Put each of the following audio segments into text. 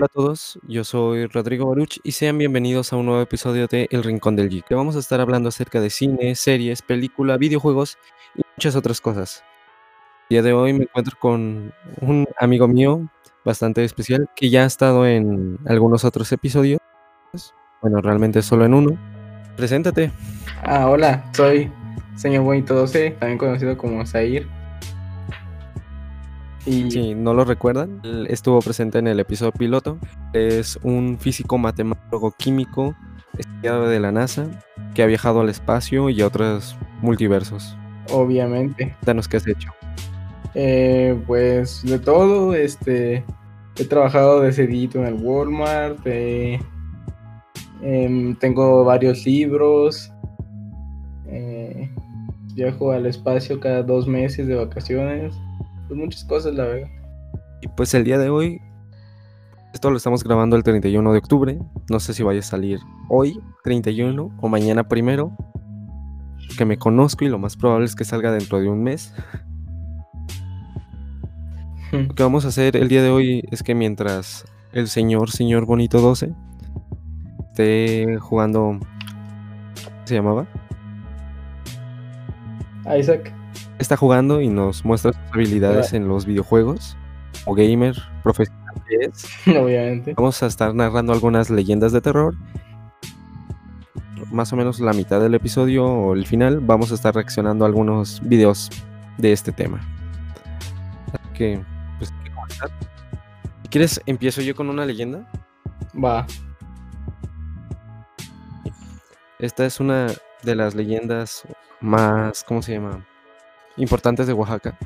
Hola a todos, yo soy Rodrigo Baruch y sean bienvenidos a un nuevo episodio de El Rincón del Geek. Vamos a estar hablando acerca de cine, series, película, videojuegos y muchas otras cosas. El día de hoy me encuentro con un amigo mío bastante especial que ya ha estado en algunos otros episodios. Bueno, realmente solo en uno. Preséntate. Ah, hola, soy señor Bonito 12, también conocido como Zair. Y Si no lo recuerdan, él estuvo presente en el episodio piloto. Es un físico matemático químico estudiado de la NASA que ha viajado al espacio y a otros multiversos. obviamente, Danos qué has hecho. eh, pues de todo, este, he trabajado de cedito en el Walmart, eh, em, tengo varios libros, eh, viajo al espacio cada dos meses de vacaciones, pues muchas cosas, la verdad. Y pues el día de hoy, esto lo estamos grabando el 31 de octubre. No sé si vaya a salir hoy, 31, o mañana primero. Que me conozco y lo más probable es que salga dentro de un mes. Lo que vamos a hacer el día de hoy es que mientras el señor, señor Bonito 12, esté jugando. ¿Cómo se llamaba? Isaac, Está jugando y nos muestra sus habilidades en los videojuegos. O gamer profesional que es. obviamente. Vamos a estar narrando algunas leyendas de terror. Más o menos la mitad del episodio o el final vamos a estar reaccionando a algunos videos de este tema. Así que, pues, que comenzar. Si quieres, empiezo yo con una leyenda. Va, Esta es una de las leyendas más, ¿cómo se llama? Importantes de Oaxaca.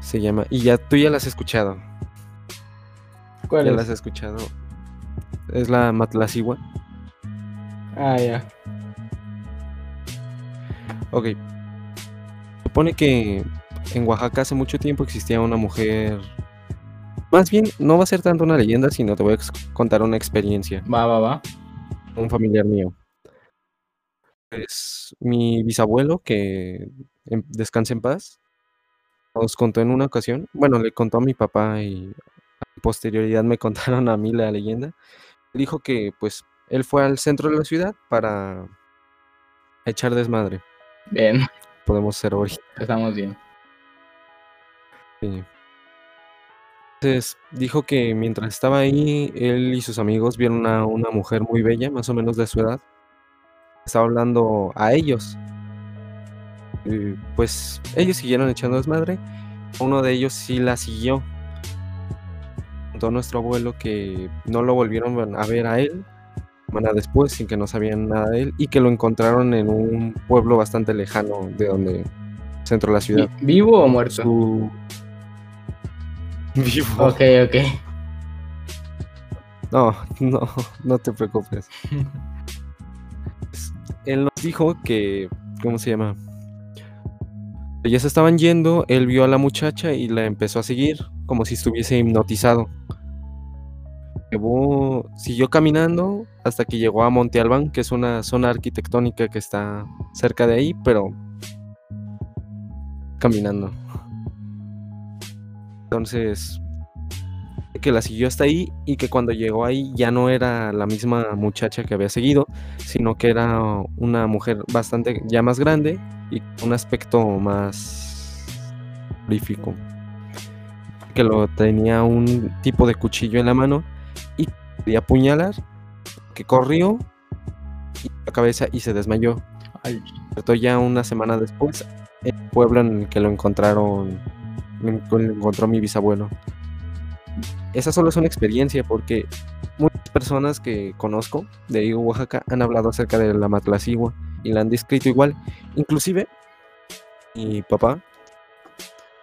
Se llama, y ya tú ya las has escuchado. ¿cuál Ya es? las has escuchado. Es la Matlacigua. Ah, ya. Ok. Supone que en Oaxaca hace mucho tiempo existía una mujer. Más bien, no va a ser tanto una leyenda, sino te voy a contar una experiencia. Va, va, va. Un familiar mío. Pues mi bisabuelo, que en- descanse en paz, nos contó en una ocasión. Bueno, le contó a mi papá y a posterioridad me contaron a mí la leyenda. Dijo que, pues, él fue al centro de la ciudad para echar desmadre. Bien, Podemos ser hoy. estamos bien. Sí. Entonces dijo que mientras estaba ahí, él y sus amigos vieron a una mujer muy bella, más o menos de su edad. Estaba hablando a ellos. Y, pues ellos siguieron echando desmadre. Uno de ellos sí la siguió. Contó nuestro abuelo que no lo volvieron a ver a él semana después, sin que no sabían nada de él, y que lo encontraron en un pueblo bastante lejano de donde, centro de la ciudad. Vi- ¿Vivo o muerto? Su... Vivo. Ok, ok. No, no, no te preocupes. Él nos dijo que, ¿cómo se llama? Ya se estaban yendo, él vio a la muchacha y la empezó a seguir como si estuviese hipnotizado. Llevó- siguió caminando hasta que llegó a Monte Albán, que es una zona arquitectónica que está cerca de ahí, pero caminando. Entonces, que la siguió hasta ahí y que cuando llegó ahí ya no era la misma muchacha que había seguido, sino que era una mujer bastante ya más grande y con un aspecto más horrífico. Que lo tenía un tipo de cuchillo en la mano y quería apuñalar, que corrió y la cabeza y se desmayó. Ya una semana después en el pueblo en el que lo encontraron, lo encontró mi bisabuelo. Esa solo es una experiencia porque muchas personas que conozco de Oaxaca han hablado acerca de la Matlacigua y la han descrito igual. Inclusive mi papá,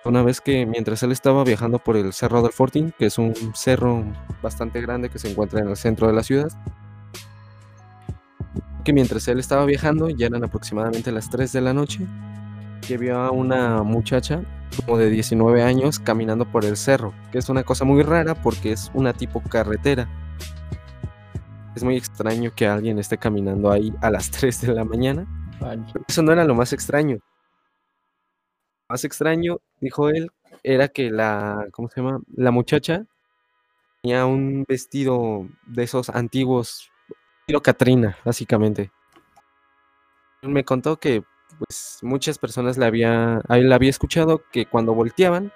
una vez que mientras él estaba viajando por el Cerro del Fortín, que es un cerro bastante grande que se encuentra en el centro de la ciudad, que mientras él estaba viajando, ya eran aproximadamente las 3 de la noche, que vio a una muchacha como de 19 años caminando por el cerro, que es una cosa muy rara porque es una tipo carretera. Es muy extraño que alguien esté caminando ahí a las 3 de la mañana. Eso no era lo más extraño. Lo más extraño, dijo él, era que la, ¿cómo se llama? La muchacha tenía un vestido de esos antiguos, estilo Catrina, básicamente. Me contó que pues muchas personas le había, a él le había escuchado que cuando volteaban,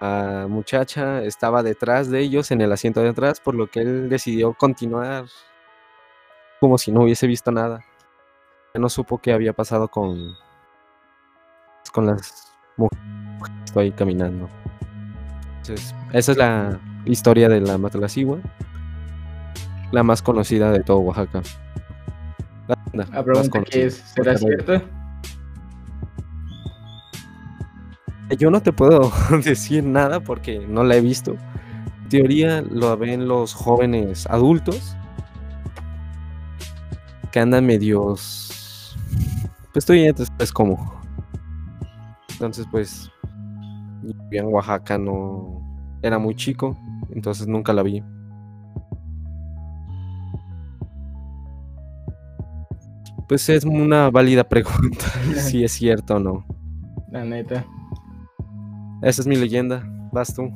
la muchacha estaba detrás de ellos en el asiento de atrás, por lo que él decidió continuar como si no hubiese visto nada. No supo qué había pasado con, con las mujeres estoy caminando. Entonces, esa es la historia de la Matalacigua, la más conocida de todo Oaxaca. La pregunta que es, ¿será cierto? Yo no te puedo decir nada porque no la he visto. En teoría lo ven los jóvenes adultos que andan medios. Pues estoy es como. Entonces, pues. yo vivía en Oaxaca, no. Era muy chico, entonces nunca la vi. Pues es una válida pregunta si es cierto o no. La neta. Esa es mi leyenda. Vas tú.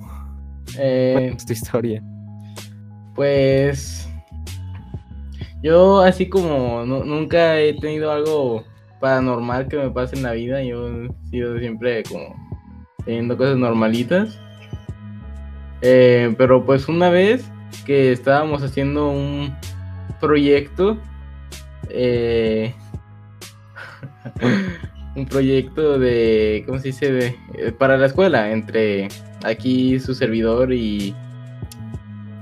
Eh, Cuéntanos tu historia. Pues yo así como nu- nunca he tenido algo paranormal que me pase en la vida, yo he sido siempre como teniendo cosas normalitas. Eh, pero pues una vez que estábamos haciendo un proyecto, eh, un proyecto de, ¿cómo se dice? De, eh, para la escuela, entre aquí su servidor y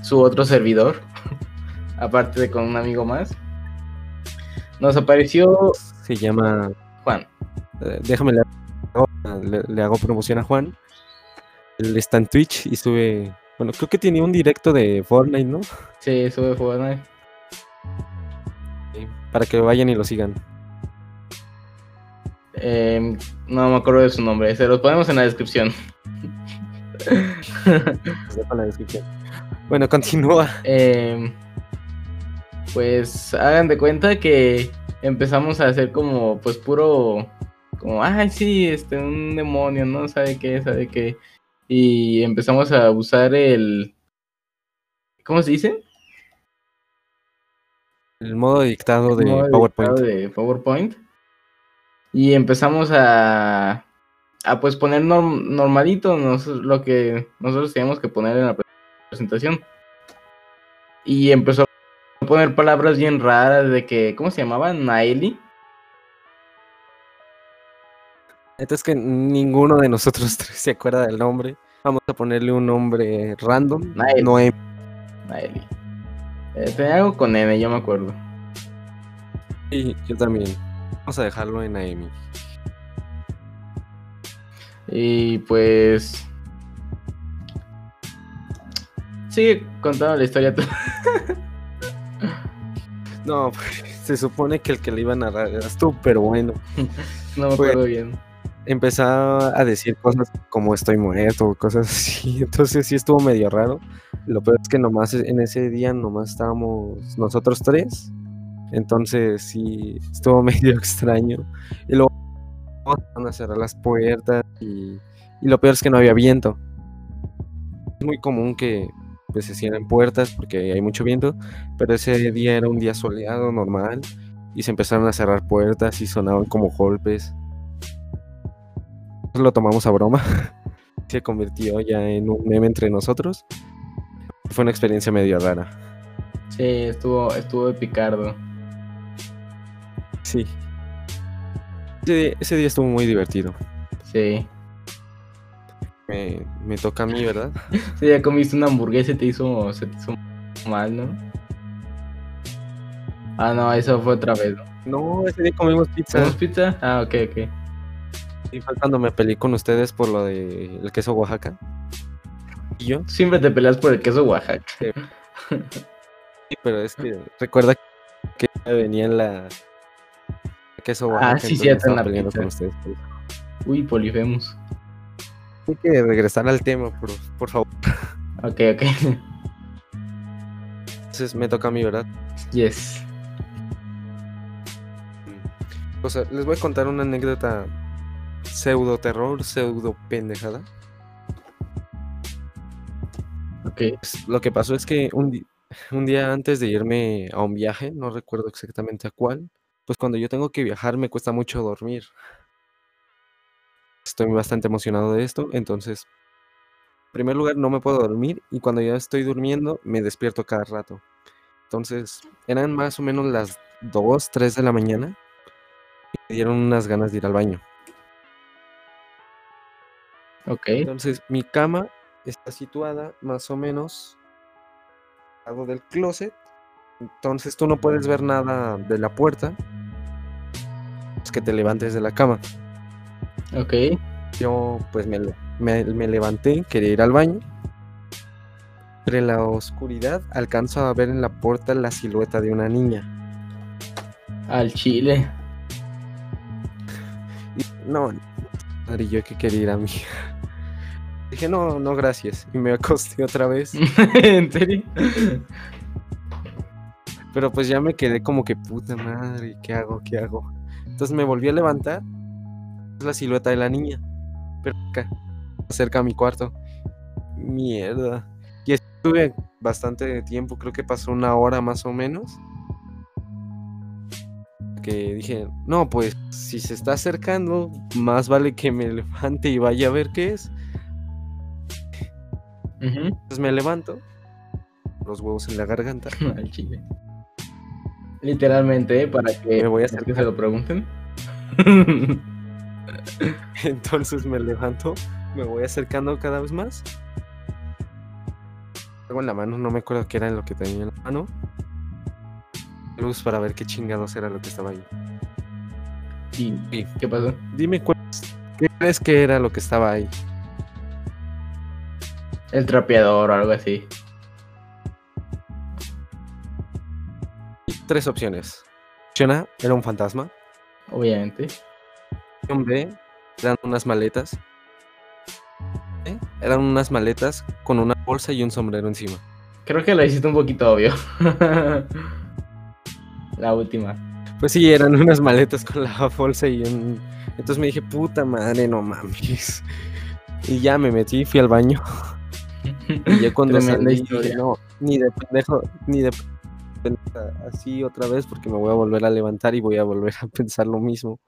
su otro servidor, aparte de con un amigo más. Nos apareció Se llama. Juan. eh, déjame le, le- le hago promoción a Juan. Él está en Twitch y sube. Bueno, creo que tenía un directo de Fortnite, ¿no? Sí, sube Fortnite. Para que vayan y lo sigan. Eh, no me acuerdo de su nombre, se los ponemos en la descripción. En la descripción. Bueno, continúa. Eh, pues hagan de cuenta que empezamos a hacer como, pues puro, como, ay, sí, este, un demonio, no sabe qué, sabe qué. Y empezamos a usar el, ¿cómo se dice? El modo dictado de modo PowerPoint. editado de PowerPoint. Y empezamos a, a pues poner norm- normalito nos- lo que nosotros teníamos que poner en la presentación. Y empezó a poner palabras bien raras de que, ¿cómo se llamaba? Naeli. Entonces que ninguno de nosotros tres se acuerda del nombre. Vamos a ponerle un nombre random. Nael. Noem. Naeli. Eh, algo con N, yo me acuerdo. Y yo también. Vamos a dejarlo en Naemi. Y pues... Sigue contando la historia tú. No, pues, se supone que el que le iba a narrar eras tú, pero bueno. No me Fue- acuerdo bien. Empezaba a decir cosas como estoy muerto, cosas así. Entonces sí estuvo medio raro. Lo peor es que nomás en ese día nomás estábamos nosotros tres. Entonces sí estuvo medio extraño. Y luego van a cerrar las puertas y, y lo peor es que no había viento. Es muy común que pues, se cierren puertas porque hay mucho viento, pero ese día era un día soleado, normal, y se empezaron a cerrar puertas y sonaban como golpes. Lo tomamos a broma. Se convirtió ya en un meme entre nosotros. Fue una experiencia medio rara. Sí, estuvo, estuvo de picardo. Sí. Ese, ese día estuvo muy divertido. Sí. Me, me toca a mí, ¿verdad? Sí, ya comiste una hamburguesa y te hizo, se te hizo mal, ¿no? Ah, no, eso fue otra vez. ¿no? No, ese día comimos pizza. ¿Comimos pizza? Ah, ok, ok. Y fue cuando me peleé con ustedes por lo de el queso Oaxaca. Siempre te peleas por el queso Oaxaca. sí, pero es que recuerda que venía en la el queso Oaxaca. Ah, sí, me cierto, en la peleando pizza. con ustedes. por eso. Uy, Polifemus. Hay que regresar al tema, por, por favor. Ok, ok. Entonces me toca a mí, ¿verdad? Yes. O sea, les voy a contar una anécdota pseudo terror, pseudo pendejada. Pues, lo que pasó es que un, un día antes de irme a un viaje, no recuerdo exactamente a cuál, pues cuando yo tengo que viajar me cuesta mucho dormir. Estoy bastante emocionado de esto, entonces, en primer lugar, no me puedo dormir y cuando ya estoy durmiendo me despierto cada rato. Entonces, eran más o menos las 2, 3 de la mañana y me dieron unas ganas de ir al baño. Ok. Entonces, mi cama está situada más o menos al lado del closet. Entonces, tú no puedes ver nada de la puerta. Es que te levantes de la cama. Ok. Yo, pues, me, me- me levanté, quería ir al baño. Pero en la oscuridad alcanzo a ver en la puerta la silueta de una niña. Al chile. No, madre, yo que quería ir a mí. Dije, no, no, gracias. Y me acosté otra vez. ¿En serio? Pero pues ya me quedé como que puta madre, ¿qué hago? ¿Qué hago? Entonces me volví a levantar. Es la silueta de la niña. Pero acá, cerca a mi cuarto. Mierda. Y estuve bastante tiempo, creo que pasó una hora más o menos. Que dije, no, pues si se está acercando, más vale que me levante y vaya a ver qué es. Entonces me levanto, los huevos en la garganta. Al chile. Literalmente, ¿eh? para que, Me voy a para que se lo pregunten. Entonces me levanto, me voy acercando cada vez más. Tengo en la mano, no me acuerdo qué era lo que tenía en la mano. Luz para ver qué chingados era lo que estaba ahí. ¿Y Sí. qué pasó? Dime cuál qué crees que era lo que estaba ahí. El trapeador o algo así. Tres opciones. Opción A era un fantasma. Obviamente. Opción B eran unas maletas. ¿Eh? Eran unas maletas con una bolsa y un sombrero encima. Creo que lo hiciste un poquito obvio. La última. Pues sí, eran unas maletas con la bolsa y un... Entonces me dije, puta madre, no mames. Y ya me metí, fui al baño. Y ya cuando Tremenda salí, dije, historia. no, ni de pendejo, ni de pendeja, así otra vez porque me voy a volver a levantar y voy a volver a pensar lo mismo.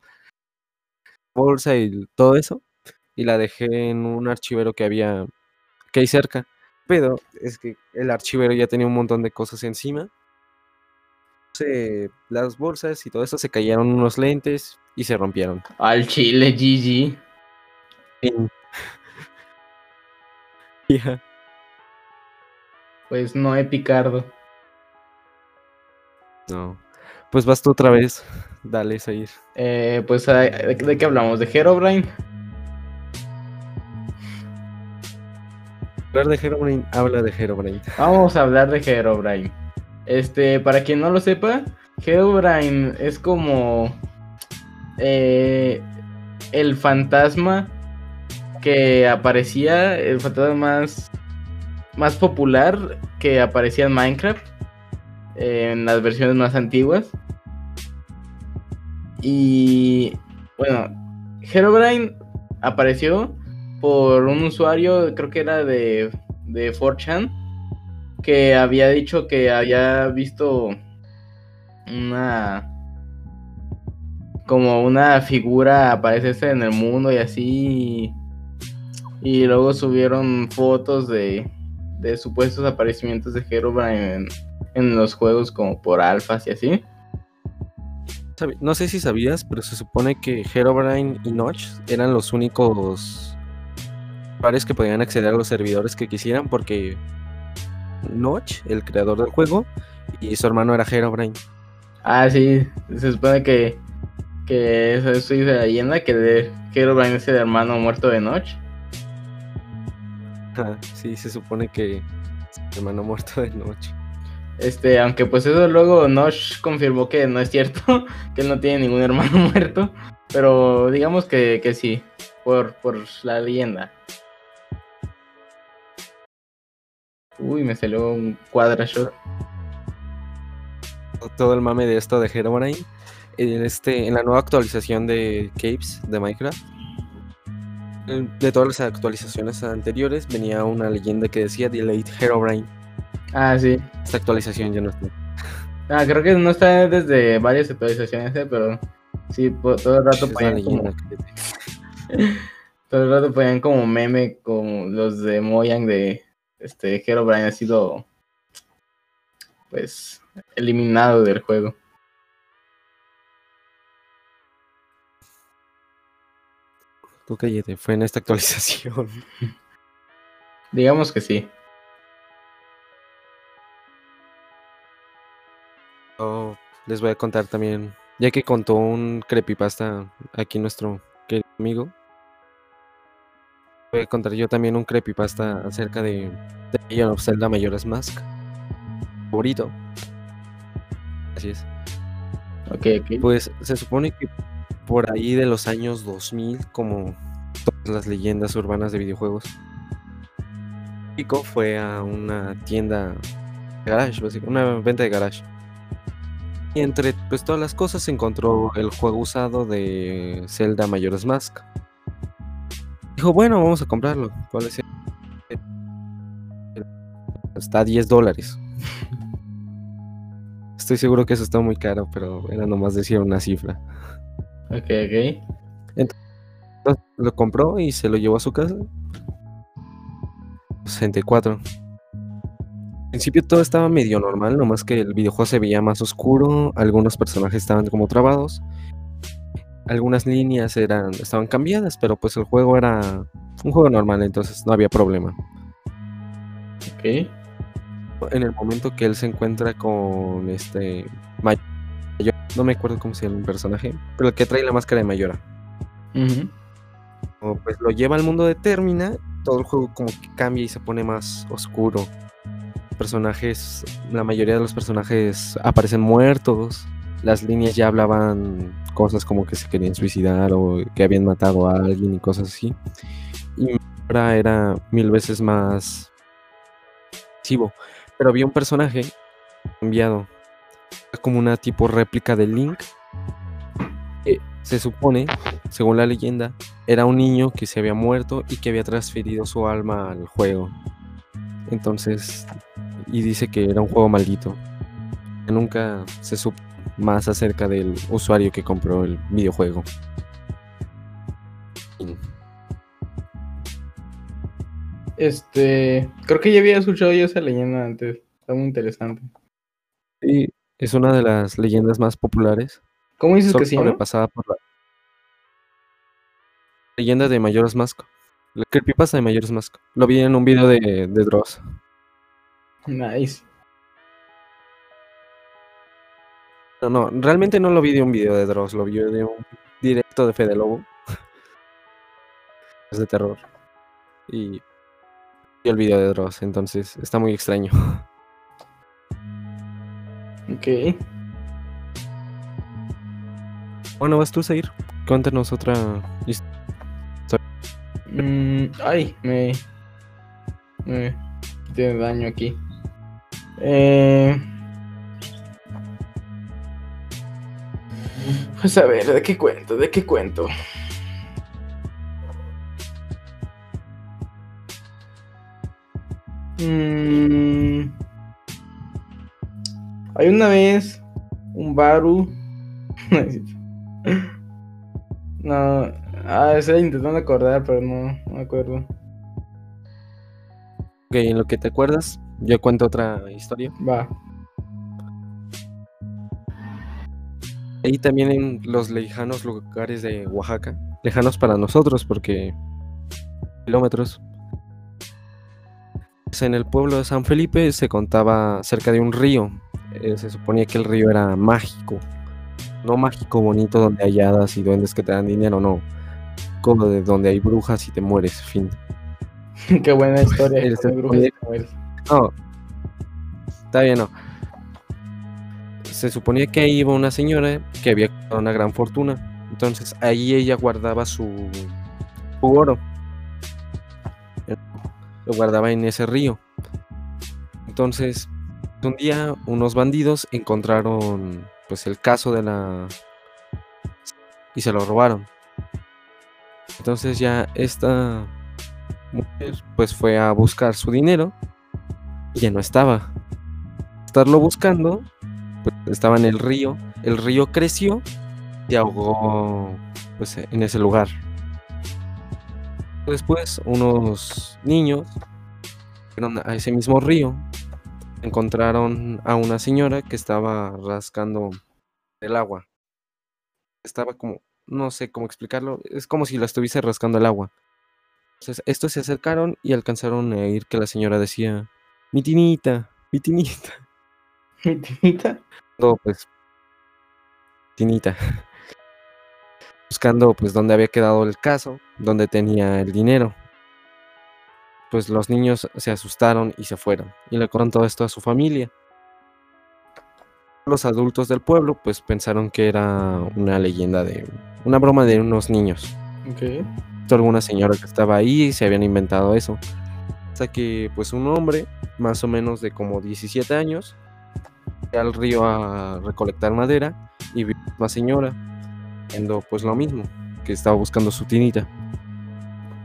Bolsa y todo eso. Y la dejé en un archivero que había, que hay cerca. Pero es que el archivero ya tenía un montón de cosas encima. Se- las bolsas y todo eso se cayeron unos lentes y se rompieron. Al chile, GG. Fin. Pues no, Picardo. No. Pues vas tú otra vez. Dale, seguir. Eh, pues, ¿de, de qué hablamos? ¿De Herobrine? Hablar de Herobrine, habla de Herobrine. Vamos a hablar de Herobrine. Este, para quien no lo sepa, Herobrine es como eh, el fantasma que aparecía, el fantasma más, más popular que aparecía en Minecraft en las versiones más antiguas. Y bueno, Herobrine apareció por un usuario, creo que era de, de 4chan, que había dicho que había visto una como una figura aparecerse en el mundo y así y luego subieron fotos de, de supuestos aparecimientos de Herobrine en, en los juegos como por alfas y así. No sé si sabías, pero se supone que Herobrine y Notch eran los únicos usuarios que podían acceder a los servidores que quisieran porque Notch, el creador del juego, y su hermano era Herobrine. Ah, sí, se supone que, que eso, dice la leyenda, que de Herobrine es el hermano muerto de Notch. Ajá, Sí, se supone que hermano muerto de Notch. Este, aunque pues eso luego Nosh confirmó que no es cierto, que él no tiene ningún hermano muerto, pero digamos que, que sí, por, por la leyenda. Uy, me salió un quadrashot. Todo el mame de esto de Herobrine. En, este, en la nueva actualización de Caves de Minecraft, de todas las actualizaciones anteriores venía una leyenda que decía Delayed Herobrine. Ah, sí. Esta actualización ya no está. Ah, creo que no está desde varias actualizaciones, eh, pero sí, todo el rato ponían como, que- todo el rato ponían como meme como los de Mojang de este Herobrine ha sido pues eliminado del juego. Tú cállate, fue en esta actualización. Digamos que sí. Oh, les voy a contar también, ya que contó un creepypasta aquí nuestro querido amigo. Voy a contar yo también un creepypasta acerca de The Legend of Zelda Majora's Mask. Favorito. Así es. Ok, ok. Pues se supone que por ahí de los años 2000, como todas las leyendas urbanas de videojuegos, Pico fue a una tienda de garage, una venta de garage. Y entre pues todas las cosas encontró el juego usado de Zelda Majora's Mask. Dijo, bueno, vamos a comprarlo. ¿Cuál es? el-?" Está a 10 dólares. Estoy seguro que eso está muy caro, pero era nomás decir una cifra. Ok, ok. Entonces, Lo compró y se lo llevó a su casa. 64. Al principio todo estaba medio normal, nomás que el videojuego se veía más oscuro, algunos personajes estaban como trabados, algunas líneas eran, estaban cambiadas, pero pues el juego era un juego normal, entonces no había problema. Ok. En el momento que él se encuentra con este May- no me acuerdo cómo se llama el personaje, pero el que trae la máscara de Mayora. O, pues lo lleva al mundo de Termina, todo el juego como que cambia y se pone más oscuro. Personajes, la mayoría de los personajes aparecen muertos. Las líneas ya hablaban cosas como que se querían suicidar o que habían matado a alguien y cosas así. Y ahora era mil veces más. Pero había un personaje cambiado, como una tipo réplica de Link. que se supone, según la leyenda, era un niño que se había muerto y que había transferido su alma al juego. Entonces, y dice que era un juego maldito. Que nunca se supo más acerca del usuario que compró el videojuego. Este, creo que ya había escuchado yo esa leyenda antes. Está muy interesante. Es una de las leyendas más populares. ¿Cómo dices que llama? sobrepasada por la leyenda de Majora's Mask. La creepypasta de Majora's Mask. Lo vi en un video de, de Dross. Nice. No, no, realmente no lo vi de un video de Dross, lo vi de un directo de Fede Lobo. Es de terror. Y vi el video de Dross, entonces está muy extraño. Ok. Bueno, vas tú a seguir. Cuéntanos otra his- Mm, ay, me. Me tiene daño aquí. Eh, pues a ver, ¿de qué cuento? ¿De qué cuento? Mm, hay una vez un Baru. No, ah, estoy intentando acordar, pero no, no me acuerdo. Ok, en lo que te acuerdas, yo cuento otra historia. Va. Ahí también en los lejanos lugares de Oaxaca. Lejanos para nosotros porque kilómetros. En el pueblo de San Felipe se contaba cerca de un río. Eh, se suponía que el río era mágico. No mágico bonito donde hay hadas y duendes que te dan dinero, no. Como de donde hay brujas y te mueres, fin. Qué buena historia. El con brujas Felipe. y Samuel. No. Está bien, no. Se suponía que ahí iba una señora que había ganado una gran fortuna. Entonces ahí ella guardaba su, su oro. Lo guardaba en ese río. Entonces, un día unos bandidos encontraron pues el caso de la y se lo robaron. Entonces ya esta mujer pues fue a buscar su dinero y ya no estaba. Estarlo buscando, pues estaba en el río, el río creció y ahogó pues en ese lugar. Después unos niños fueron a ese mismo río, encontraron a una señora que estaba rascando el agua. Estaba como, no sé cómo explicarlo, es como si la estuviese rascando el agua. Entonces, estos se acercaron y alcanzaron a oír que la señora decía, mi tinita, mi tinita. ¿Mi tinita? No, pues, tinita. Buscando, pues, dónde había quedado el caso, dónde tenía el dinero. Pues los niños se asustaron y se fueron. Y le contaron todo esto a su familia. Los adultos del pueblo, pues, pensaron que era una leyenda de... Una broma de unos niños. Ok. alguna señora que estaba ahí y se habían inventado eso. Hasta que pues un hombre, más o menos de como 17 años, fue al río a recolectar madera y vio a una señora haciendo pues lo mismo, que estaba buscando su tinita.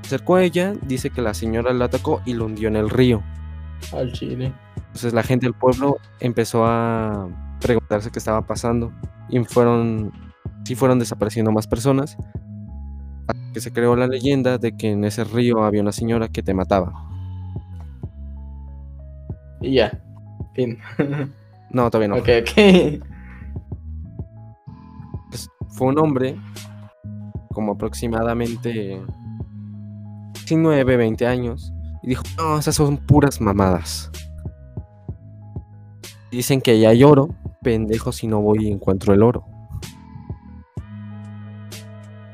Acercó a ella, dice que la señora la atacó y lo hundió en el río. Al chile. Entonces la gente del pueblo empezó a preguntarse qué estaba pasando y fueron, sí fueron desapareciendo más personas que se creó la leyenda de que en ese río había una señora que te mataba. Y ya. Fin. No, todavía no. Ok, ok. Pues, fue un hombre como aproximadamente 19, 20 años y dijo, no, esas son puras mamadas. Dicen que ya hay oro, pendejo si no voy y encuentro el oro.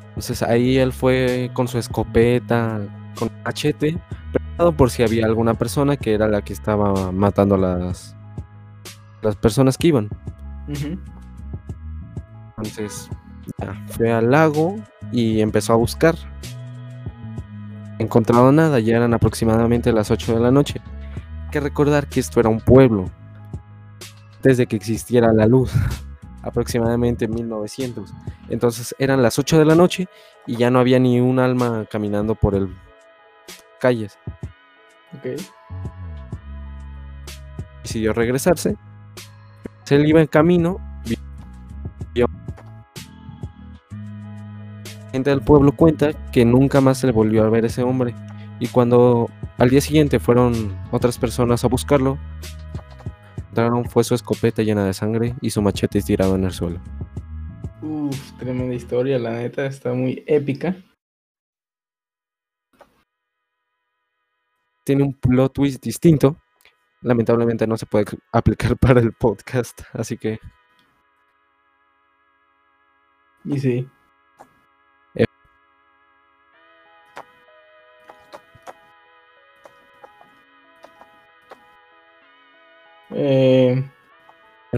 Entonces ahí él fue con su escopeta, con machete, preparado por si había alguna persona que era la que estaba matando a las, las personas que iban. Entonces ya, fue al lago y empezó a buscar. Encontrado nada, ya eran aproximadamente las 8 de la noche. Hay que recordar que esto era un pueblo. Desde que existiera la luz, aproximadamente en 1900. Entonces eran las 8 de la noche y ya no había ni un alma caminando por el calles. Ok. Decidió regresarse. Se él iba en camino. Gente del pueblo cuenta que nunca más se le volvió a ver ese hombre. Y cuando al día siguiente fueron otras personas a buscarlo, encontraron fue su escopeta llena de sangre y su machete tirado en el suelo. Uf, tremenda historia, la neta, está muy épica. Tiene un plot twist distinto. Lamentablemente no se puede aplicar para el podcast, así que Y sí.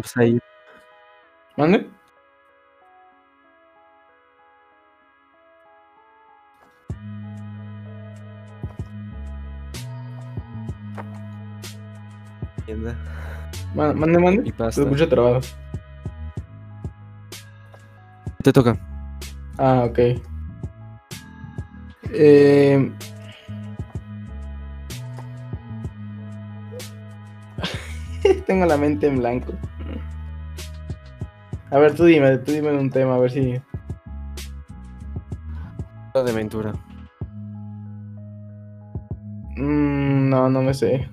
Pues ahí ¿Mande? tienda Ma- Mande, mande. y pasta. escucha trabajo. Te toca. Ah, ok. Eh... Tengo la mente en blanco. A ver, tú dime, tú dime un tema, a ver si... de aventura. Mm, no, no me sé.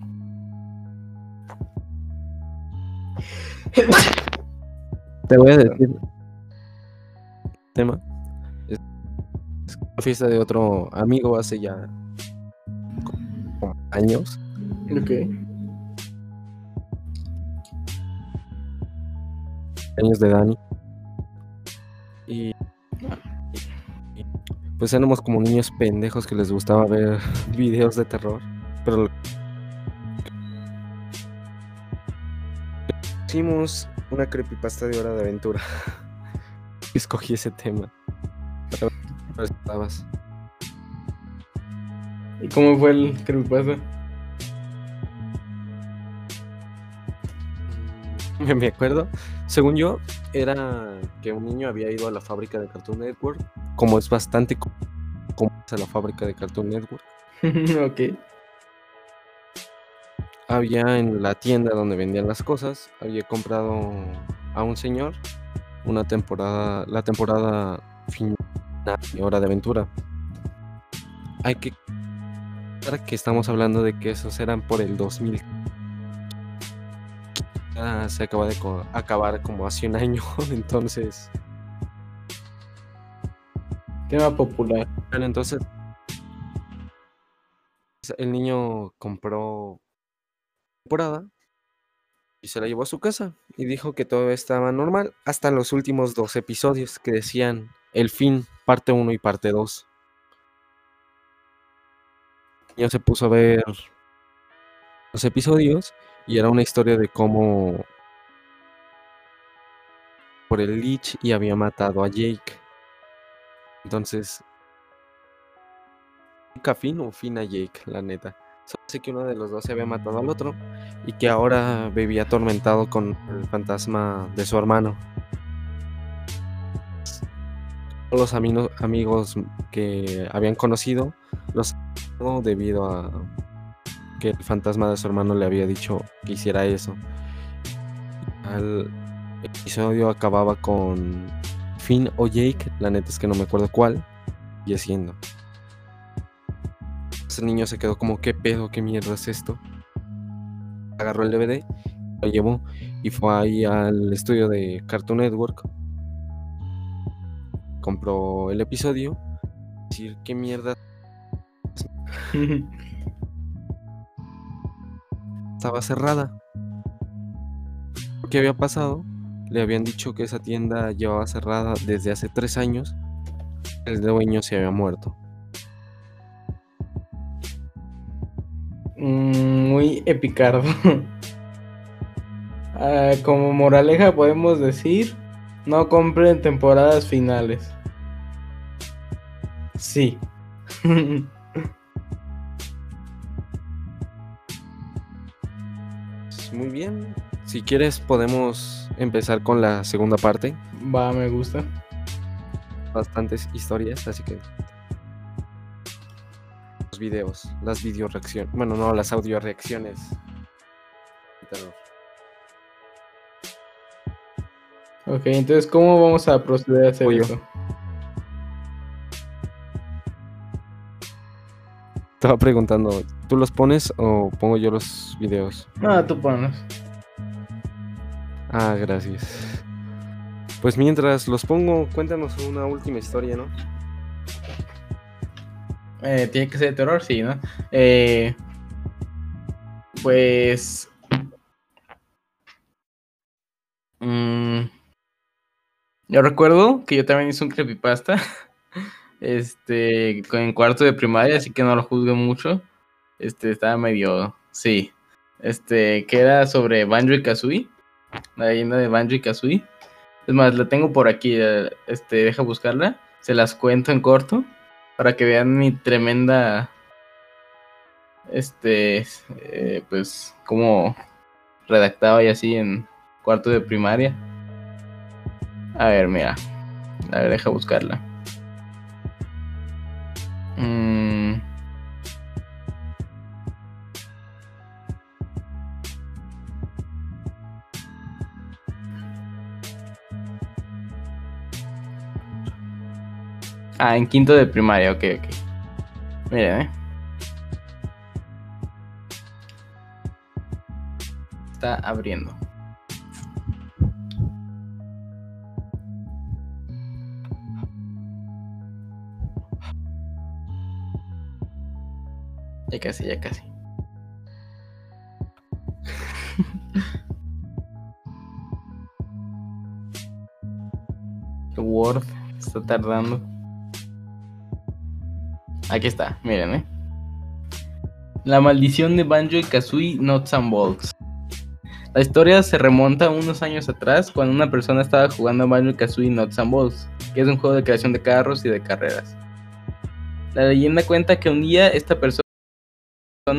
Te voy a decir. Tema. Es es una fiesta de otro amigo hace ya como años. Ok. Años de Dani. Y, y- pues éramos como niños pendejos que les gustaba ver videos de terror. Pero hicimos una creepypasta de hora de aventura. Escogí ese tema. Para ver si estabas. ¿Y cómo fue el creepypasta? Me, me acuerdo. Según yo, era que un niño había ido a la fábrica de Cartoon Network. Como es bastante co- como a la fábrica de Cartoon Network. ok. Había en la tienda donde vendían las cosas, había comprado a un señor una temporada, la temporada final de Hora de Aventura. Hay que que estamos hablando de que esos eran por el 2000. Se acaba de acabar como hace un año, entonces. Tema popular. Bueno, entonces. El niño compró temporada y se la llevó a su casa y dijo que todo estaba normal hasta los últimos dos episodios que decían el fin, parte 1 y parte 2 niño se puso a ver los episodios y era una historia de cómo por el Lich y había matado a Jake. Entonces, nunca fin o fin a Jake, la neta. Solo sé que uno de los dos se había matado al otro y que ahora vivía atormentado con el fantasma de su hermano. Los amigos que habían conocido los debido a que el fantasma de su hermano le había dicho que hiciera eso. El episodio acababa con Finn o Jake, la neta es que no me acuerdo cuál, y haciendo. Ese niño se quedó como, ¿qué pedo? ¿Qué mierda es esto? Agarró el DVD, lo llevó y fue ahí al estudio de Cartoon Network. Compró el episodio. Decir, ¿qué mierda Estaba cerrada. ¿Qué había pasado? Le habían dicho que esa tienda llevaba cerrada desde hace tres años. El dueño se había muerto. Mm, muy epicardo. Ah, como moraleja podemos decir, no compren temporadas finales. Sí. muy bien. Si quieres podemos empezar con la segunda parte. Va, me gusta. Bastantes historias, así que los videos, las video reacciones, bueno, no, las audio reacciones. Ok, entonces, ¿cómo vamos a proceder a hacer eso? Estaba preguntando, ¿tú los pones o pongo yo los videos? No, tú pones. Ah, gracias. Pues mientras los pongo, cuéntanos una última historia, ¿no? Eh, Tiene que ser de terror, sí, ¿no? Eh, pues... Mm, yo recuerdo que yo también hice un creepypasta. este, en cuarto de primaria, así que no lo juzgo mucho. Este, estaba medio, sí, este, que era sobre Banjo y Kazooie, la leyenda de Banjo y Kazooie. Es más, la tengo por aquí, eh, este, deja buscarla, se las cuento en corto, para que vean mi tremenda, este, eh, pues, como redactaba y así en cuarto de primaria. A ver, mira, a ver, deja buscarla. Mm. Ah, en quinto de primaria, ok, ok. Miren, eh. Está abriendo. Ya casi, ya casi. Word está tardando. Aquí está, miren, eh. La maldición de Banjo y Kazooie Nuts and Bolts. La historia se remonta unos años atrás cuando una persona estaba jugando a Banjo y Kazooie Nuts and Bolts, que es un juego de creación de carros y de carreras. La leyenda cuenta que un día esta persona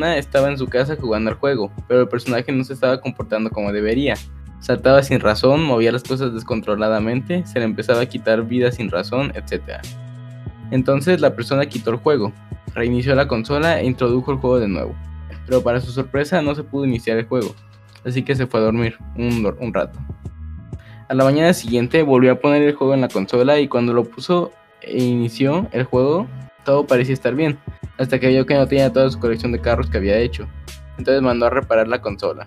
estaba en su casa jugando al juego, pero el personaje no se estaba comportando como debería. Saltaba sin razón, movía las cosas descontroladamente, se le empezaba a quitar vida sin razón, etc. Entonces la persona quitó el juego, reinició la consola e introdujo el juego de nuevo. Pero para su sorpresa no se pudo iniciar el juego, así que se fue a dormir un, un rato. A la mañana siguiente volvió a poner el juego en la consola y cuando lo puso e inició el juego, todo parecía estar bien, hasta que vio que no tenía toda su colección de carros que había hecho. Entonces mandó a reparar la consola.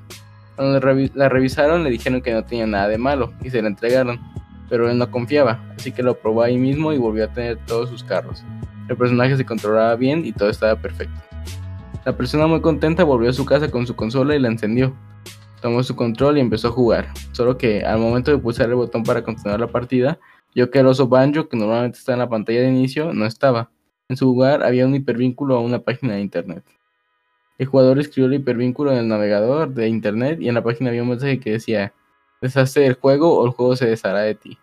Cuando la revisaron le dijeron que no tenía nada de malo y se la entregaron, pero él no confiaba, así que lo probó ahí mismo y volvió a tener todos sus carros. El personaje se controlaba bien y todo estaba perfecto. La persona muy contenta volvió a su casa con su consola y la encendió. Tomó su control y empezó a jugar, solo que al momento de pulsar el botón para continuar la partida, vio que el oso Banjo, que normalmente está en la pantalla de inicio, no estaba. En su lugar había un hipervínculo a una página de internet. El jugador escribió el hipervínculo en el navegador de internet y en la página había un mensaje que decía, deshazte del juego o el juego se deshará de ti.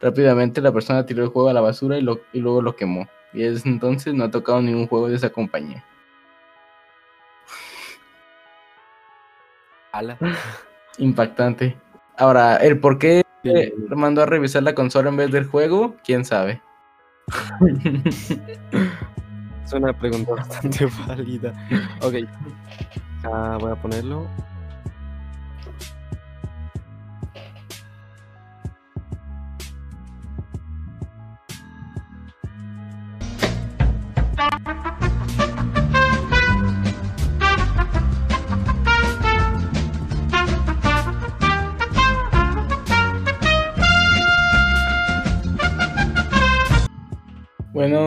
Rápidamente la persona tiró el juego a la basura y, luego lo quemó. Y desde entonces no ha tocado ningún juego de esa compañía. Impactante. Ahora, el por qué mandó a revisar la consola en vez del juego, quién sabe. Es una pregunta bastante válida. Ok. Ah, voy a ponerlo.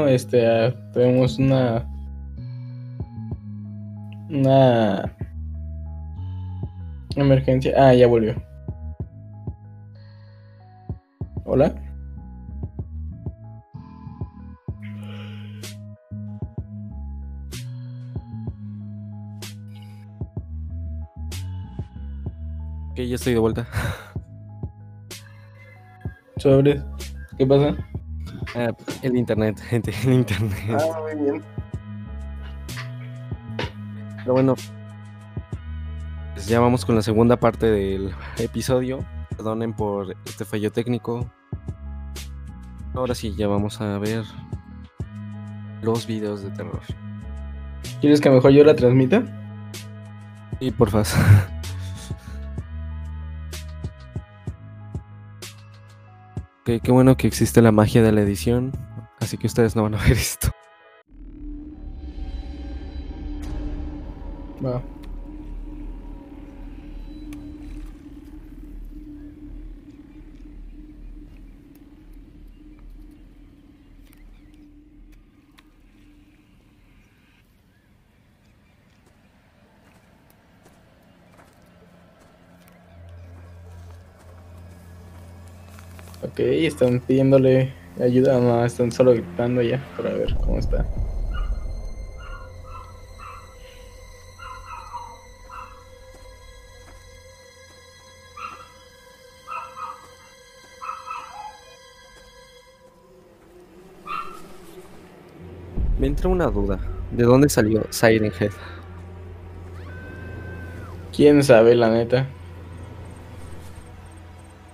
Este, ah, tenemos una. Una. Emergencia. Ah, ya volvió. Hola. Ok, ya estoy de vuelta. Sobre. ¿Qué pasa? Ah, el internet, gente, el internet. Ah, muy bien. Pero bueno, pues ya vamos con la segunda parte del episodio. Perdonen por este fallo técnico. Ahora sí, ya vamos a ver los videos de terror. ¿Quieres que mejor yo la transmita? Sí, por favor. qué bueno que existe la magia de la edición, así que ustedes no van a ver esto. Va. Ok, están pidiéndole ayuda, no, están solo gritando ya para ver cómo está. Me entra una duda. ¿De dónde salió Siren Head? ¿Quién sabe, la neta?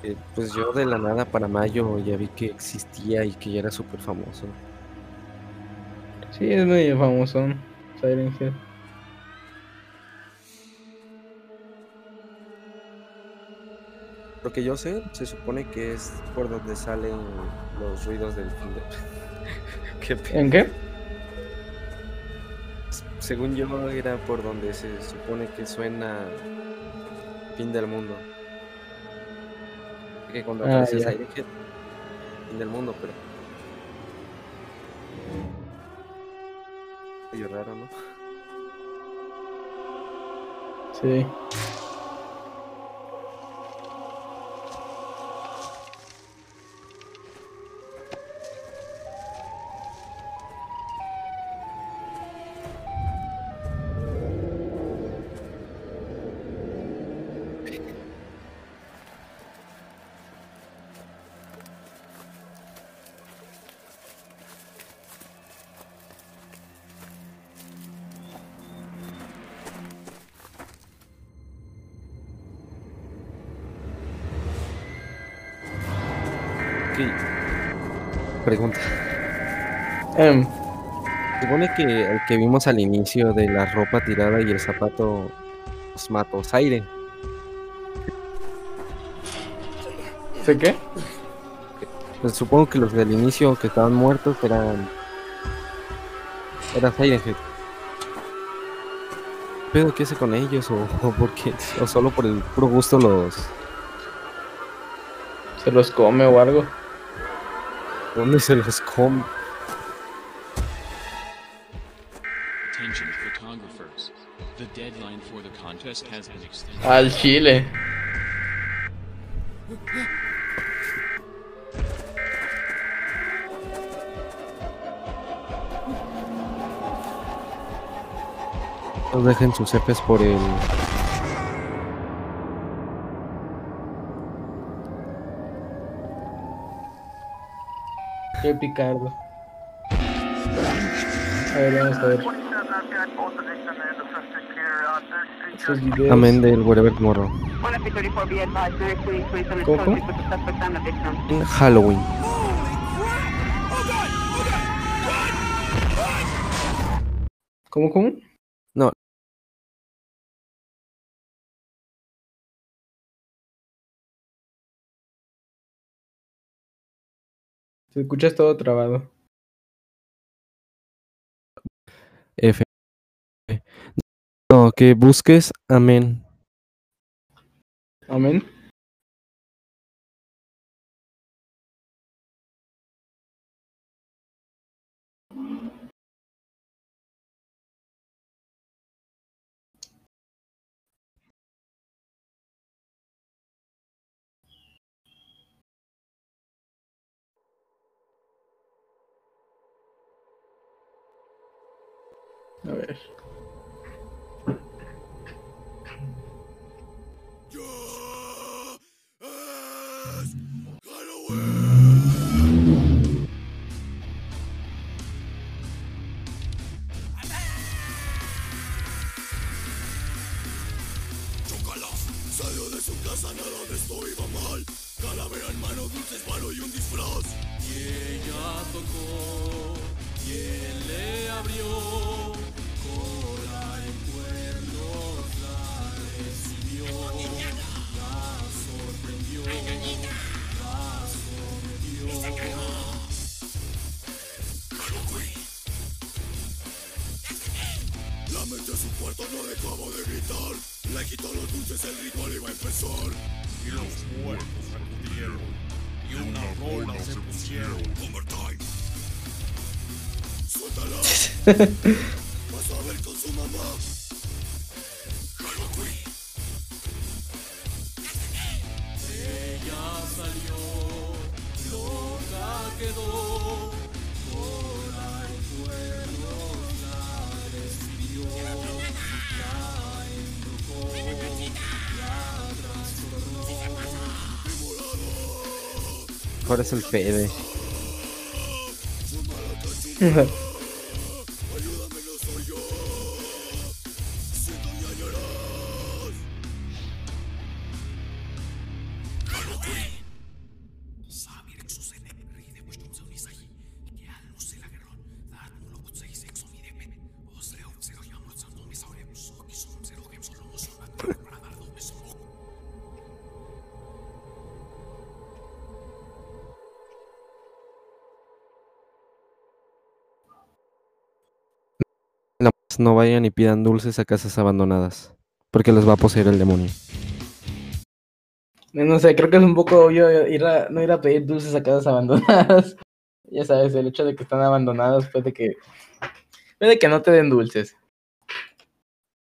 Eh, pues yo de la nada para mayo ya vi que existía y que ya era súper famoso. Sí, es muy famoso. Siren Head. Lo que yo sé, se supone que es por donde salen los ruidos del fin de... ¿En qué? Según yo era por donde se supone que suena fin del mundo que cuando ah, apareces ahí fin del mundo, pero. Medio raro, ¿no? Sí. Em, Supone que el que vimos al inicio de la ropa tirada y el zapato los mató Siren. ¿Sé qué? Pues supongo que los del inicio que estaban muertos eran. Era Siren Head. ¿Pero qué hace con ellos? ¿O, o por qué? ¿O solo por el puro gusto los. ¿Se los come o algo? ¿Dónde se los come? Al chile. No dejen sus Fs por el. Qué picardo. A ver, vamos a ver. Esos videos. Amén del Wherever Tomorrow. ¿Cómo? En Halloween. ¿Cómo, cómo? No. Te escuchas todo trabado. F. No, que busques Amén. Amén. A ver. Mm. Ahora es el Fede. No vayan y pidan dulces a casas abandonadas. Porque los va a poseer el demonio. No sé, creo que es un poco obvio ir a, no ir a pedir dulces a casas abandonadas. Ya sabes, el hecho de que están abandonadas puede que. Puede que no te den dulces.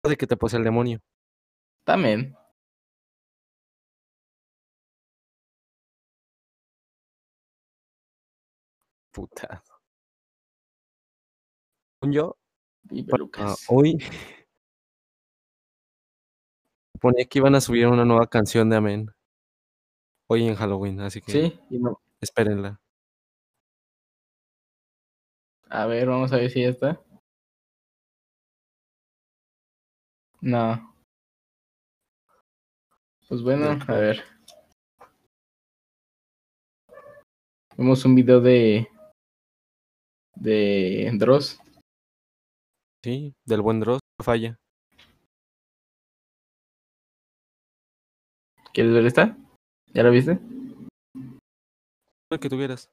De que te posee el demonio. También. Puta. Yo, Ah, hoy ponía que iban a subir una nueva canción de Amén. Hoy en Halloween, así que Sí, y no. espérenla. A ver, vamos a ver si ya está. No. Pues bueno, a ver. Vemos un video de de Dross. Sí, del buen Dross, no falla. ¿Quieres ver esta? ¿Ya la viste? El que tuvieras.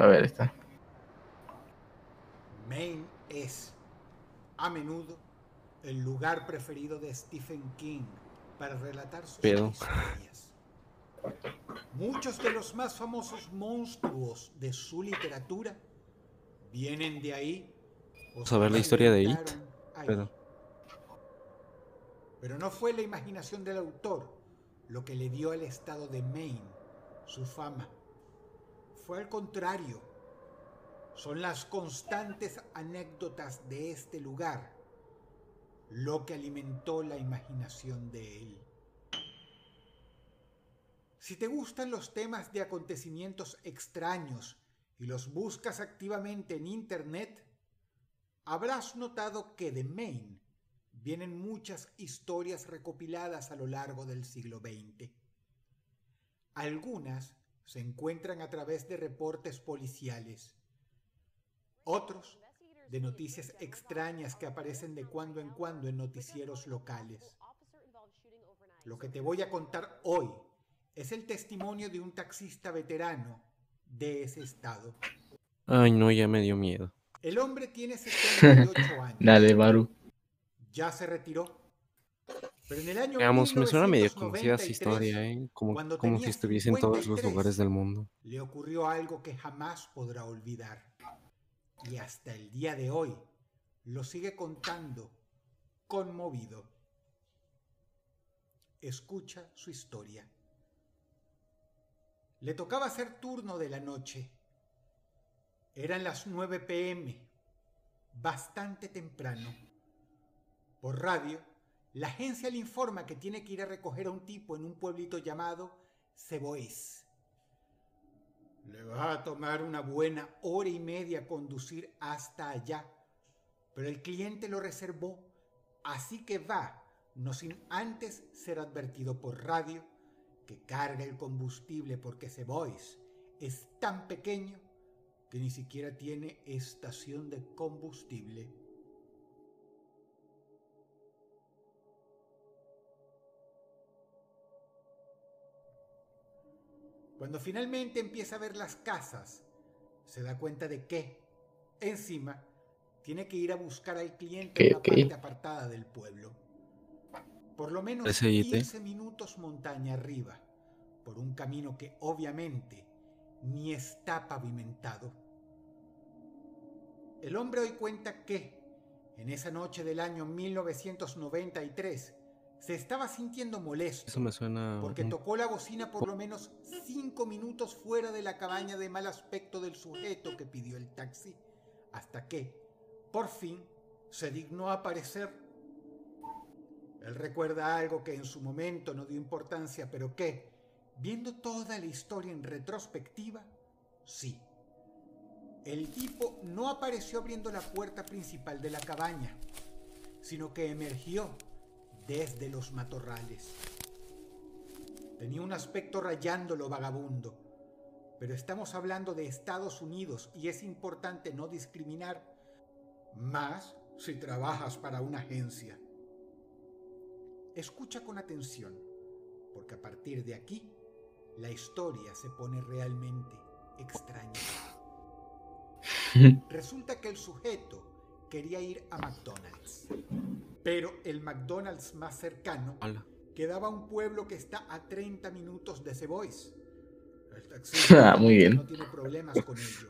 A ver, esta. Maine es, a menudo, el lugar preferido de Stephen King para relatar sus historias. Muchos de los más famosos monstruos de su literatura vienen de ahí. Vamos a ver la historia de It, pero- Pero no fue la imaginación del autor lo que le dio al estado de Maine su fama. Fue al contrario. Son las constantes anécdotas de este lugar lo que alimentó la imaginación de él. Si te gustan los temas de acontecimientos extraños y los buscas activamente en Internet, habrás notado que de Maine vienen muchas historias recopiladas a lo largo del siglo XX. Algunas se encuentran a través de reportes policiales, otros de noticias extrañas que aparecen de cuando en cuando en noticieros locales. Lo que te voy a contar hoy es el testimonio de un taxista veterano de ese estado. Ay, no, ya me dio miedo. El hombre tiene 78 años. Dale, Baru. Ya se retiró. Pero en el año Veamos, me suena medio conocida esa 1993, historia, ¿eh? Como, como si estuviese en todos los 53. lugares del mundo. le ocurrió algo que jamás podrá olvidar. Y hasta el día de hoy lo sigue contando conmovido. Escucha su historia. Le tocaba hacer turno de la noche. Eran las 9 pm, bastante temprano. Por radio, la agencia le informa que tiene que ir a recoger a un tipo en un pueblito llamado Cebois. Le va a tomar una buena hora y media conducir hasta allá, pero el cliente lo reservó, así que va, no sin antes ser advertido por radio que carga el combustible porque Cebois es tan pequeño que ni siquiera tiene estación de combustible. Cuando finalmente empieza a ver las casas, se da cuenta de que, encima, tiene que ir a buscar al cliente en ¿Qué, una qué? parte apartada del pueblo. Por lo menos Parece IT. 15 minutos montaña arriba, por un camino que obviamente ni está pavimentado. El hombre hoy cuenta que, en esa noche del año 1993, se estaba sintiendo molesto Eso me suena. porque tocó la bocina por lo menos cinco minutos fuera de la cabaña de mal aspecto del sujeto que pidió el taxi, hasta que, por fin, se dignó a aparecer. Él recuerda algo que en su momento no dio importancia, pero que, viendo toda la historia en retrospectiva, sí. El tipo no apareció abriendo la puerta principal de la cabaña, sino que emergió desde los matorrales. Tenía un aspecto rayándolo vagabundo, pero estamos hablando de Estados Unidos y es importante no discriminar, más si trabajas para una agencia. Escucha con atención, porque a partir de aquí la historia se pone realmente extraña. Resulta que el sujeto quería ir a McDonald's, pero el McDonald's más cercano Ala. quedaba un pueblo que está a 30 minutos de Cebois. El taxista Ah, muy bien. no tiene problemas con ello,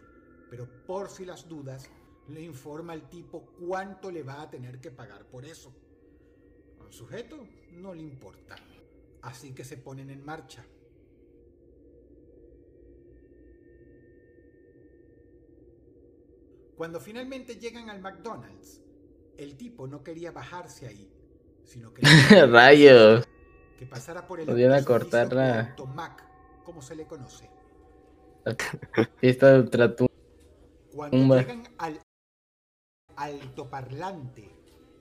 pero por si las dudas, le informa al tipo cuánto le va a tener que pagar por eso. Al sujeto no le importa, así que se ponen en marcha. Cuando finalmente llegan al McDonald's, el tipo no quería bajarse ahí, sino que Rayos. que pasara por el Podían acortar la- Automac, como se le conoce. Esta trato. Cuando llegan al altoparlante,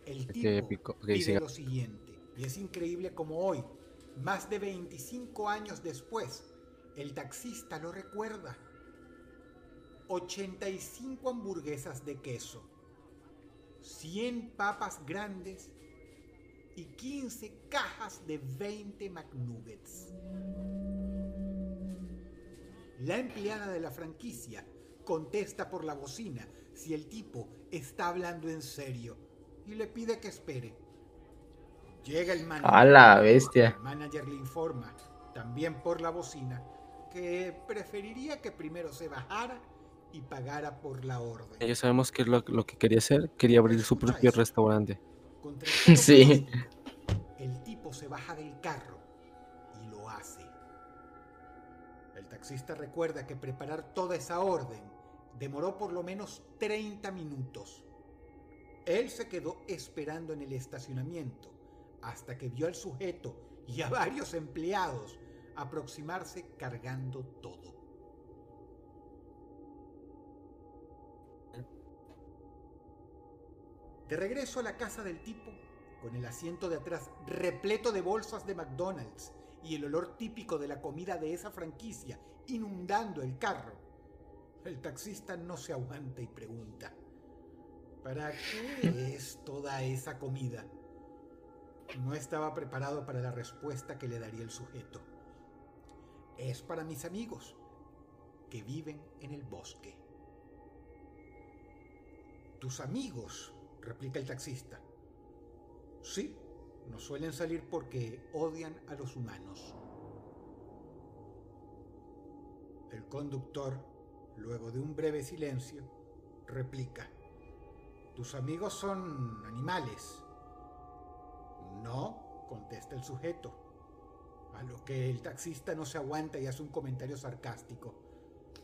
el tipo épico. Ok, pide siga. lo siguiente. Y es increíble como hoy, más de 25 años después, el taxista lo recuerda. 85 hamburguesas de queso, 100 papas grandes y 15 cajas de 20 McNuggets. La empleada de la franquicia contesta por la bocina si el tipo está hablando en serio y le pide que espere. Llega el manager. A la bestia. El manager le informa, también por la bocina, que preferiría que primero se bajara y pagara por la orden. Ya sabemos qué es lo, lo que quería hacer. Quería abrir su propio eso. restaurante. Sí. El tipo se baja del carro y lo hace. El taxista recuerda que preparar toda esa orden demoró por lo menos 30 minutos. Él se quedó esperando en el estacionamiento hasta que vio al sujeto y a varios empleados aproximarse cargando todo. De regreso a la casa del tipo, con el asiento de atrás repleto de bolsas de McDonald's y el olor típico de la comida de esa franquicia inundando el carro, el taxista no se aguanta y pregunta, ¿para qué es toda esa comida? No estaba preparado para la respuesta que le daría el sujeto. Es para mis amigos que viven en el bosque. Tus amigos, replica el taxista. Sí, no suelen salir porque odian a los humanos. El conductor, luego de un breve silencio, replica. Tus amigos son animales. No, contesta el sujeto. A lo que el taxista no se aguanta y hace un comentario sarcástico.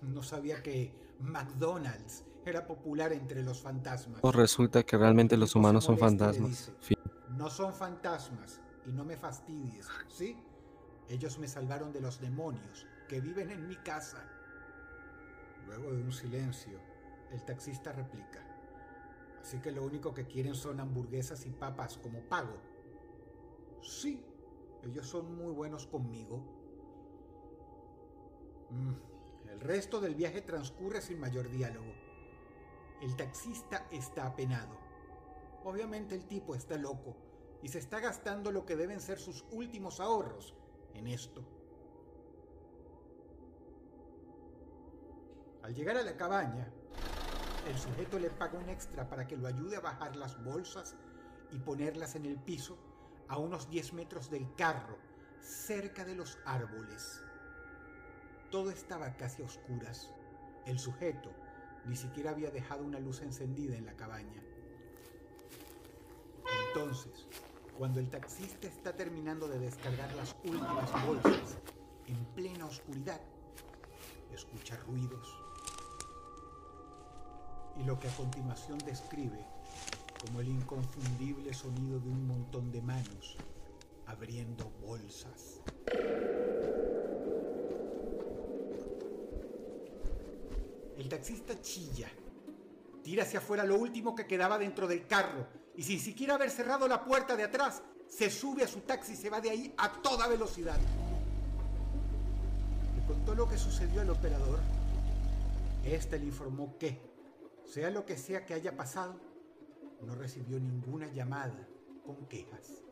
No sabía que McDonald's era popular entre los fantasmas. Pues resulta que realmente los humanos son fantasmas. dice. No son fantasmas y no me fastidies, ¿sí? Ellos me salvaron de los demonios que viven en mi casa. Luego de un silencio, el taxista replica. Así que lo único que quieren son hamburguesas y papas como pago. Sí, ellos son muy buenos conmigo. Mm, El resto del viaje transcurre sin mayor diálogo. El taxista está apenado. Obviamente el tipo está loco y se está gastando lo que deben ser sus últimos ahorros en esto. Al llegar a la cabaña, el sujeto le paga un extra para que lo ayude a bajar las bolsas y ponerlas en el piso a unos 10 metros del carro, cerca de los árboles. Todo estaba casi a oscuras. El sujeto ni siquiera había dejado una luz encendida en la cabaña. Entonces, cuando el taxista está terminando de descargar las últimas bolsas en plena oscuridad, escucha ruidos. Y lo que a continuación describe como el inconfundible sonido de un montón de manos abriendo bolsas. El taxista chilla, tira hacia afuera lo último que quedaba dentro del carro y sin siquiera haber cerrado la puerta de atrás, se sube a su taxi y se va de ahí a toda velocidad. Le contó lo que sucedió al operador. Este le informó que, sea lo que sea que haya pasado, no recibió ninguna llamada con quejas.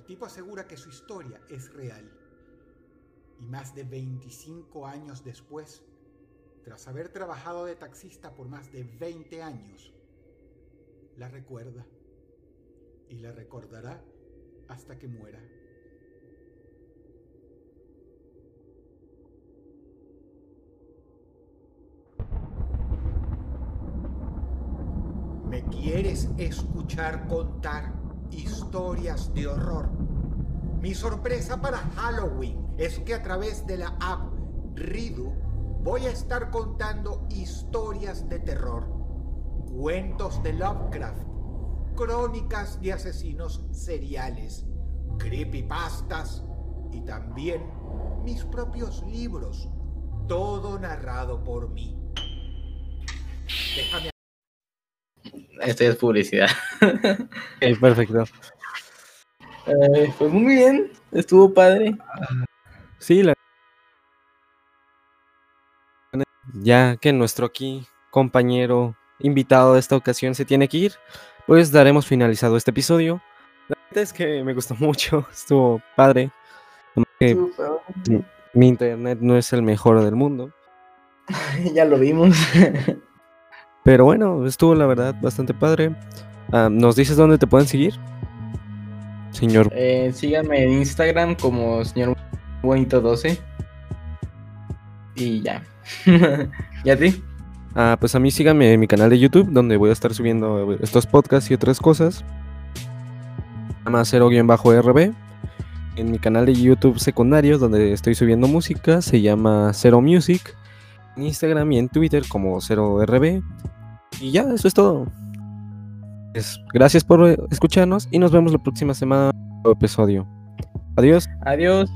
El tipo asegura que su historia es real. Y más de 25 años después, tras haber trabajado de taxista por más de 20 años, la recuerda. Y la recordará hasta que muera. ¿Me quieres escuchar contar historias de horror? Mi sorpresa para Halloween es que a través de la app Ridu voy a estar contando historias de terror, cuentos de Lovecraft, crónicas de asesinos seriales, creepypastas y también mis propios libros, todo narrado por mí. Déjame Esto ya es publicidad. Ok, perfecto. Eh, pues muy bien. Estuvo padre. Sí, la... ya que nuestro aquí compañero invitado de esta ocasión se tiene que ir, pues daremos finalizado este episodio. La verdad es que me gustó mucho, estuvo padre. nomás que Estuvo padre. mi internet no es el mejor del mundo. ya lo vimos. Pero bueno, estuvo la verdad bastante padre. ¿Nos dices dónde te pueden seguir? Señor. Eh, síganme en Instagram como señor bonito 12. Y ya. ¿Y a ti? Ah, pues a mí síganme en mi canal de YouTube, donde voy a estar subiendo estos podcasts y otras cosas. Se llama 0-RB. En mi canal de YouTube secundario, donde estoy subiendo música, se llama Zero Music. Instagram y en Twitter como 0RB. Y ya, eso es todo. Pues, gracias por escucharnos y nos vemos la próxima semana en episodio. Adiós. Adiós.